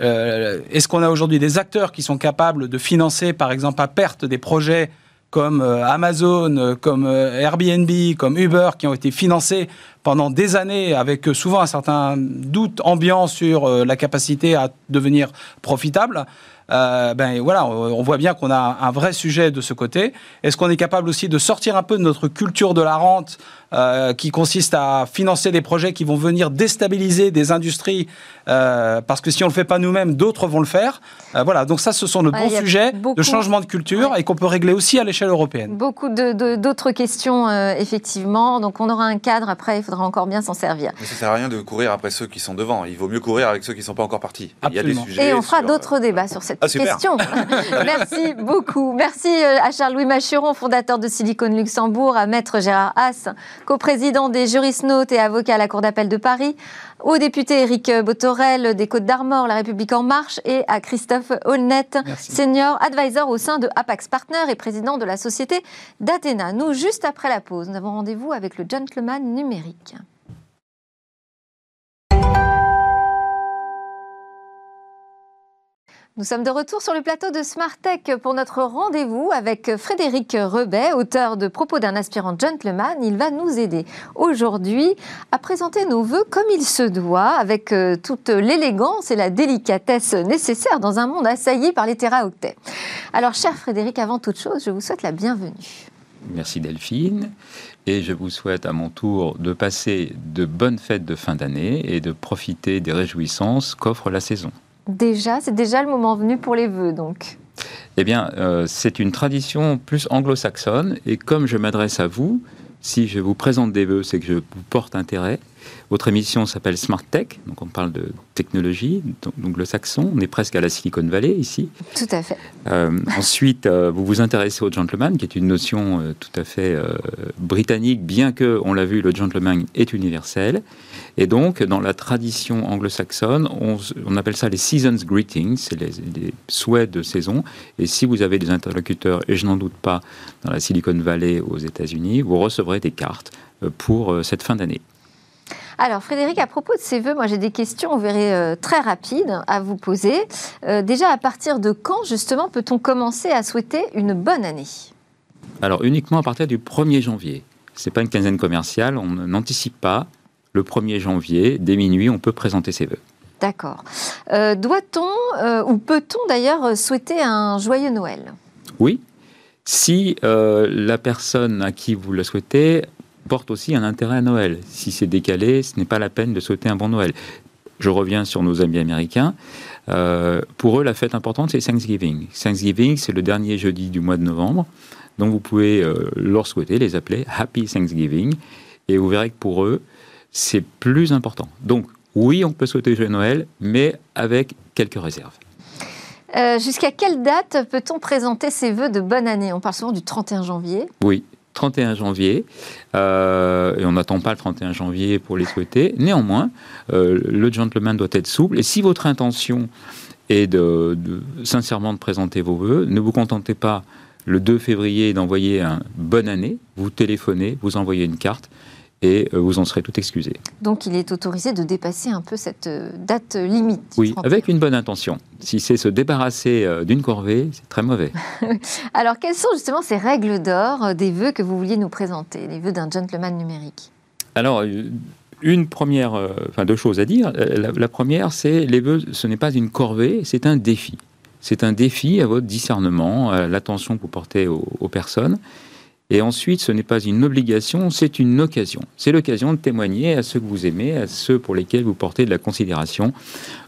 Euh, est-ce qu'on a aujourd'hui des acteurs qui sont capables de financer, par exemple, à perte des projets comme euh, Amazon, euh, comme Airbnb, comme Uber, qui ont été financés pendant des années avec souvent un certain doute ambiant sur la capacité à devenir profitable ben voilà, on, voit bien qu'on a un vrai sujet de ce côté. Est-ce qu'on est capable aussi de sortir un peu de notre culture de la rente euh, qui consiste à financer des projets qui vont venir déstabiliser des industries euh, parce que si on le fait pas nous-mêmes, d'autres vont le faire. voilà, donc ça, ce sont de bons sujets de changement de culture et qu'on peut régler aussi à l'échelle européenne. Beaucoup d'autres questions, effectivement. Donc on aura un cadre après, il faudra encore bien s'en servir. Mais ça sert à rien de courir après ceux qui sont devant. Il vaut mieux courir avec ceux qui ne sont pas encore partis. Il y a des sujets et on fera d'autres débats sur cette Ah, super. questions. Merci beaucoup. Merci euh, à Charles-Louis Machuron, fondateur de Silicon Luxembourg, à Maître Gérard Haas, coprésident des jurisnotes et avocat à la Cour d'appel de Paris, au député Éric Botorel des Côtes d'Armor, La République En Marche, et à Christophe Holnet, Merci. senior advisor au sein de Apax Partner et président de la société d'Athéna. Nous, juste après la pause, nous avons rendez-vous avec le gentleman numérique. Nous sommes de retour sur le plateau de Smart Tech pour notre rendez-vous avec Frédéric Rebet, auteur de Propos d'un aspirant gentleman. Il va nous aider aujourd'hui à présenter nos voeux comme il se doit, avec euh, toute l'élégance et la délicatesse nécessaires dans un monde assailli par les téraoctets. Alors, cher Frédéric, avant toute chose, je vous souhaite la bienvenue. Merci Delphine. Et je vous souhaite à mon tour de passer de bonnes fêtes de fin d'année et de profiter des réjouissances qu'offre la saison. Déjà, c'est déjà le moment venu pour les vœux, donc. Eh bien, euh, c'est une tradition plus anglo-saxonne. Et comme je m'adresse à vous, si je vous présente des vœux, c'est que je vous porte intérêt. Votre émission s'appelle Smart Tech, donc on parle de technologie, donc, le saxon. On est presque à la Silicon Valley ici. Tout à fait. Euh, ensuite, euh, vous vous intéressez au gentleman, qui est une notion euh, tout à fait britannique, bien que, on l'a vu, le gentleman est universel. Et donc, dans la tradition anglo-saxonne, on, appelle ça les seasons greetings, c'est les, les souhaits de saison. Et si vous avez des interlocuteurs, et je n'en doute pas, dans la Silicon Valley aux États-Unis, vous recevrez des cartes pour cette fin d'année. Alors, Frédéric, à propos de ces vœux, moi j'ai des questions, vous verrez, euh, très rapides à vous poser. Euh, déjà, à partir de quand, justement, peut-on commencer à souhaiter une bonne année? Alors, uniquement à partir du 1er janvier. C'est pas une quinzaine commerciale, on n'anticipe pas. Le 1er janvier, dès minuit, on peut présenter ses vœux. D'accord. Euh, Doit-on, euh, ou peut-on d'ailleurs, souhaiter un joyeux Noël? Oui, si euh, la personne à qui vous le souhaitez porte aussi un intérêt à Noël. Si c'est décalé, ce n'est pas la peine de souhaiter un bon Noël. Je reviens sur nos amis américains. Euh, pour eux, la fête importante, c'est Thanksgiving. Thanksgiving, c'est le dernier jeudi du mois de novembre. Donc vous pouvez euh, leur souhaiter, les appeler Happy Thanksgiving. Et vous verrez que pour eux, c'est plus important. Donc oui, on peut souhaiter Joyeux Noël, mais avec quelques réserves. Euh, Jusqu'à quelle date peut-on présenter ses vœux de bonne année? On parle souvent du 31 janvier. Oui, 31 janvier. Euh, et on n'attend pas le 31 janvier pour les souhaiter. Néanmoins, euh, le gentleman doit être souple. Et si votre intention est de, sincèrement de présenter vos vœux, ne vous contentez pas le 2 février d'envoyer un bonne année. Vous téléphonez, vous envoyez une carte et euh, vous en serez tout excusé. Donc, il est autorisé de dépasser un peu cette euh, date limite. Oui, 31. avec une bonne intention. Si c'est se débarrasser euh, d'une corvée, c'est très mauvais. Alors, quelles sont justement ces règles d'or des vœux que vous vouliez nous présenter, les vœux d'un gentleman numérique? Alors, une première, enfin deux choses à dire. La, la première, c'est les vœux, ce n'est pas une corvée, c'est un défi. C'est un défi à votre discernement, à l'attention que vous portez aux, aux personnes. Et ensuite, ce n'est pas une obligation, c'est une occasion. C'est l'occasion de témoigner à ceux que vous aimez, à ceux pour lesquels vous portez de la considération,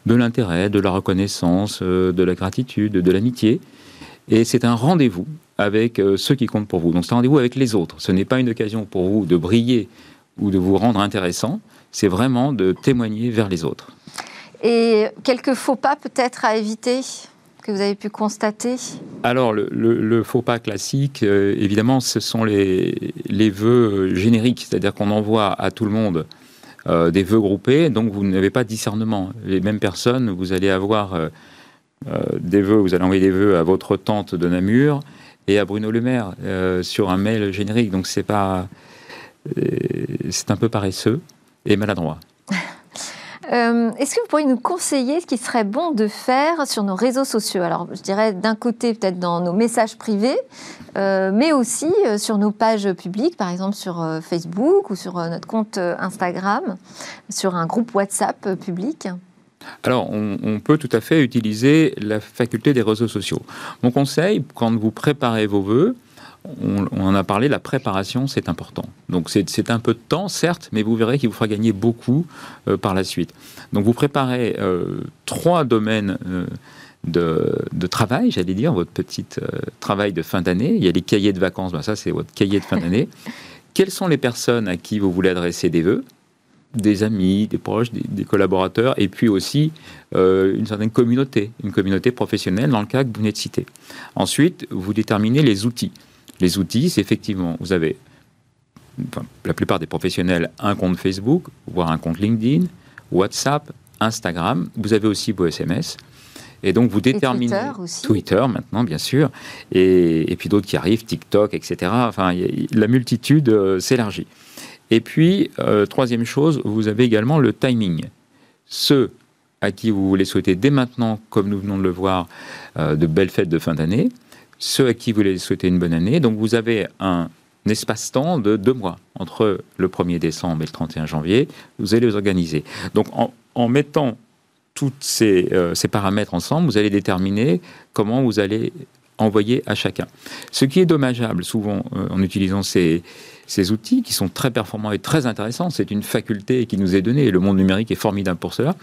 de l'intérêt, de la reconnaissance, euh, de la gratitude, de l'amitié. Et c'est un rendez-vous avec euh, ceux qui comptent pour vous. Donc c'est un rendez-vous avec les autres. Ce n'est pas une occasion pour vous de briller ou de vous rendre intéressant, c'est vraiment de témoigner vers les autres. Et quelques faux pas peut-être à éviter? Que vous avez pu constater Alors, le, faux pas classique, euh, évidemment, ce sont les, vœux génériques, c'est-à-dire qu'on envoie à tout le monde euh, des vœux groupés, donc vous n'avez pas de discernement. Les mêmes personnes, vous allez avoir euh, des vœux, vous allez envoyer des vœux à votre tante de Namur et à Bruno Le Maire sur un mail générique, donc c'est pas, c'est un peu paresseux et maladroit. Euh, Est-ce que vous pourriez nous conseiller ce qui serait bon de faire sur nos réseaux sociaux? Alors, je dirais d'un côté peut-être dans nos messages privés, euh, mais aussi euh, sur nos pages publiques, par exemple sur Facebook ou sur notre compte Instagram, sur un groupe WhatsApp public. Alors, on, on peut tout à fait utiliser la faculté des réseaux sociaux. Mon conseil, quand vous préparez vos vœux, on, on en a parlé, la préparation, c'est important. Donc, c'est un peu de temps, certes, mais vous verrez qu'il vous fera gagner beaucoup euh, par la suite. Donc, vous préparez euh, trois domaines euh, de, de travail, j'allais dire, votre petit travail de fin d'année. Il y a les cahiers de vacances, ben ça, c'est votre cahier de fin d'année. Quelles sont les personnes à qui vous voulez adresser des vœux? Des amis, des proches, des, collaborateurs, et puis aussi euh, une certaine communauté, une communauté professionnelle dans le cas que vous venez de citer. Ensuite, vous déterminez les outils. Les outils, c'est effectivement, vous avez, la plupart des professionnels, un compte Facebook, voire un compte LinkedIn, WhatsApp, Instagram. Vous avez aussi vos SMS. Et donc, vous déterminez. Twitter aussi. Twitter, maintenant, bien sûr. Et, puis d'autres qui arrivent, TikTok, etc. Enfin, la multitude euh, s'élargit. Et puis, euh, troisième chose, vous avez également le timing. Ceux à qui vous voulez souhaiter dès maintenant, comme nous venons de le voir, euh, de belles fêtes de fin d'année, ceux à qui vous voulez souhaiter une bonne année. Donc, vous avez un espace-temps de deux mois entre le 1er décembre et le 31 janvier. Vous allez les organiser. Donc, en mettant tous euh, ces, paramètres ensemble, vous allez déterminer comment vous allez envoyer à chacun. Ce qui est dommageable souvent euh, en utilisant ces, ces outils qui sont très performants et très intéressants, c'est une faculté qui nous est donnée et le monde numérique est formidable pour cela,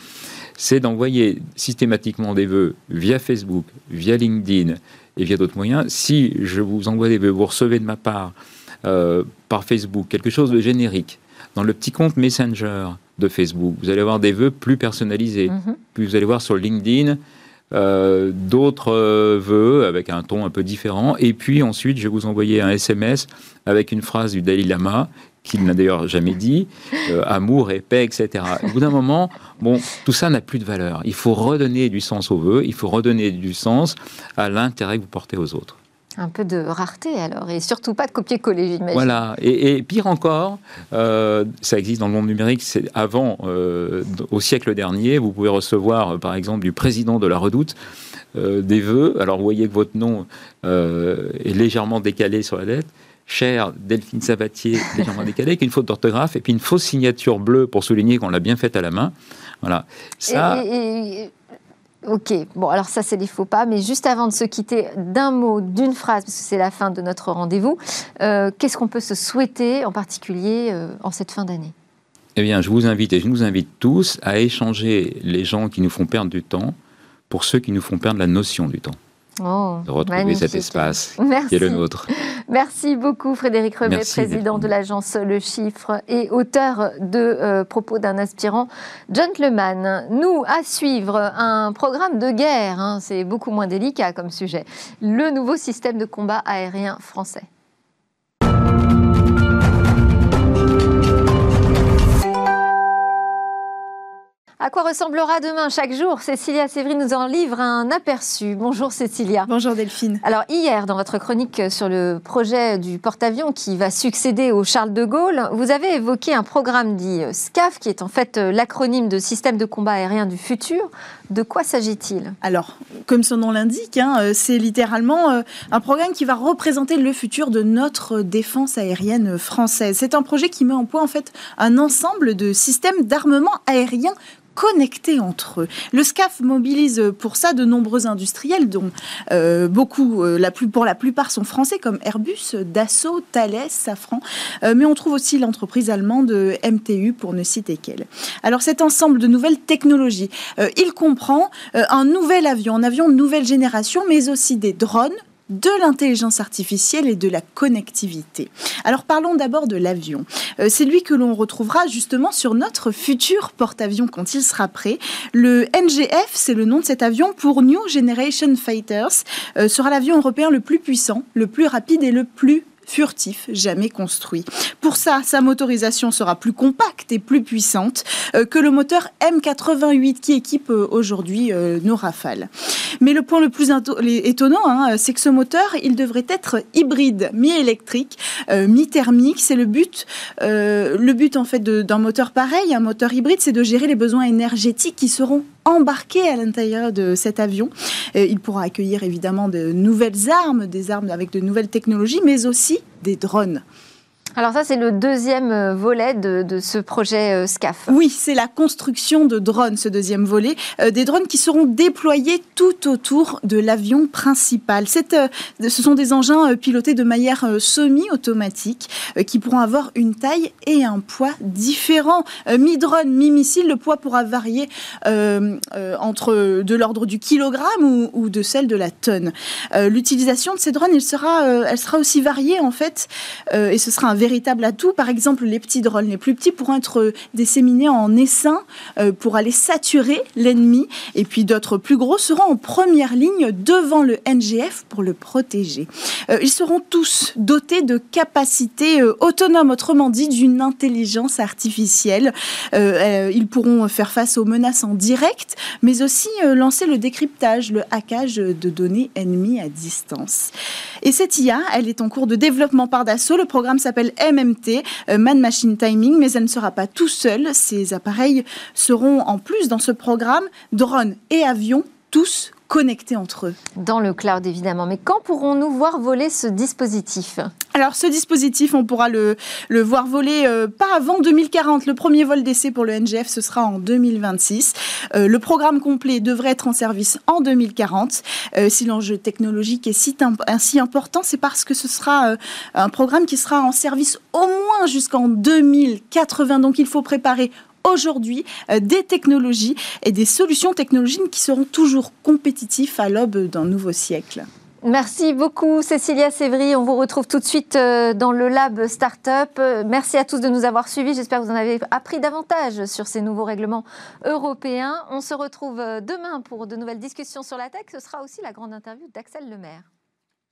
c'est d'envoyer systématiquement des vœux via Facebook, via LinkedIn et via d'autres moyens. Si je vous envoie des vœux, vous recevez de ma part euh, par Facebook quelque chose de générique dans le petit compte Messenger de Facebook. Vous allez avoir des vœux plus personnalisés. Mhm. Puis vous allez voir sur LinkedIn euh, d'autres euh, vœux avec un ton un peu différent. Et puis ensuite, je vais vous envoyer un SMS avec une phrase du Dalai Lama qu'il n'a d'ailleurs jamais dit, euh, amour et paix, etc. Au bout d'un moment, bon, tout ça n'a plus de valeur. Il faut redonner du sens aux vœux, il faut redonner du sens à l'intérêt que vous portez aux autres. Un peu de rareté alors, et surtout pas de copier-coller, j'imagine. Voilà, et, pire encore, euh, ça existe dans le monde numérique, c'est avant, euh, au siècle dernier, vous pouvez recevoir par exemple du président de la redoute euh, des vœux, alors vous voyez que votre nom est légèrement décalé sur la lettre, cher Delphine Sabatier, légèrement décalé, avec une faute d'orthographe, et puis une fausse signature bleue pour souligner qu'on l'a bien faite à la main. Voilà. Ça... Ok, bon alors ça c'est des faux pas, mais juste avant de se quitter, d'un mot, d'une phrase, parce que c'est la fin de notre rendez-vous, euh, qu'est-ce qu'on peut se souhaiter en particulier euh, en cette fin d'année? Eh bien je vous invite et je nous invite tous à échanger les gens qui nous font perdre du temps pour ceux qui nous font perdre la notion du temps. Oh, de retrouver cet espace qui est le nôtre. Merci beaucoup Frédéric Remet, président de l'agence Le Chiffre et auteur de euh, Propos d'un aspirant gentleman. Nous, à suivre, un programme de guerre, hein, c'est beaucoup moins délicat comme sujet, le nouveau système de combat aérien français. À quoi ressemblera demain chaque jour? Cécilia Sévry nous en livre un aperçu. Bonjour Cécilia. Bonjour Delphine. Alors hier, dans votre chronique sur le projet du porte-avions qui va succéder au Charles de Gaulle, vous avez évoqué un programme dit SCAF, qui est en fait l'acronyme de Système de combat aérien du futur. De quoi s'agit-il? Alors, comme son nom l'indique, hein, c'est littéralement euh, un programme qui va représenter le futur de notre défense aérienne française. C'est un projet qui met en point en fait un ensemble de systèmes d'armement aérien connectés entre eux. Le SCAF mobilise pour ça de nombreux industriels, dont euh, beaucoup, euh, pour la plupart, sont français, comme Airbus, Dassault, Thales, Safran, euh, mais on trouve aussi l'entreprise allemande MTU, pour ne citer qu'elle. Alors cet ensemble de nouvelles technologies, il comprend un nouvel avion, un avion de nouvelle génération, mais aussi des drones, de l'intelligence artificielle et de la connectivité. Alors parlons d'abord de l'avion. Euh, c'est lui que l'on retrouvera justement sur notre futur porte-avions quand il sera prêt. Le NGF, c'est le nom de cet avion pour New Generation Fighters, euh, sera l'avion européen le plus puissant, le plus rapide et le plus furtif, jamais construit. Pour ça, sa motorisation sera plus compacte et plus puissante euh, que le moteur M88 qui équipe euh, aujourd'hui euh, nos Rafales. Mais le point le plus étonnant, hein, c'est que ce moteur, il devrait être hybride, mi-électrique, mi-thermique. C'est le but. le but en fait d'un moteur pareil, un moteur hybride, c'est de gérer les besoins énergétiques qui seront embarqué à l'intérieur de cet avion. il pourra accueillir évidemment de nouvelles armes, des armes avec de nouvelles technologies, mais aussi des drones. Alors ça, c'est le deuxième euh, volet de, ce projet euh, SCAF. Oui, c'est la construction de drones, ce deuxième volet. Euh, des drones qui seront déployés tout autour de l'avion principal. ce sont des engins pilotés de manière semi-automatique qui pourront avoir une taille et un poids différents. mi-drone, mi-missile, le poids pourra varier entre de l'ordre du kilogramme ou, de celle de la tonne. L'utilisation de ces drones, elle sera, elle sera aussi variée en fait, et ce sera un véritable atout. Par exemple, les petits drones les plus petits pourront être disséminés en essaim pour aller saturer l'ennemi. Et puis d'autres plus gros seront en première ligne devant le NGF pour le protéger. ils seront tous dotés de capacités autonomes, autrement dit d'une intelligence artificielle. ils pourront faire face aux menaces en direct, mais aussi lancer le décryptage, le hackage de données ennemies à distance. Et cette IA, elle est en cours de développement par Dassault. Le programme s'appelle MMT, euh, Man Machine Timing, mais elle ne sera pas tout seul. Ces appareils seront en plus dans ce programme drones et avions, tous connectés entre eux. Dans le cloud, évidemment. Mais quand pourrons-nous voir voler ce dispositif? Alors, ce dispositif, on pourra le, le voir voler euh, pas avant 2040. Le premier vol d'essai pour le NGF, ce sera en 2026. Euh, le programme complet devrait être en service en 2040. Euh, si l'enjeu technologique est si, ainsi important, c'est parce que ce sera un programme qui sera en service au moins jusqu'en 2080. Donc, il faut préparer aujourd'hui euh, des technologies et des solutions technologiques qui seront toujours compétitifs à l'aube d'un nouveau siècle. Merci beaucoup Cécilia Sévry. On vous retrouve tout de suite euh, dans le lab Startup. Euh, merci à tous de nous avoir suivis. J'espère que vous en avez appris davantage sur ces nouveaux règlements européens. On se retrouve demain pour de nouvelles discussions sur la tech. Ce sera aussi la grande interview d'Axel Lemaire.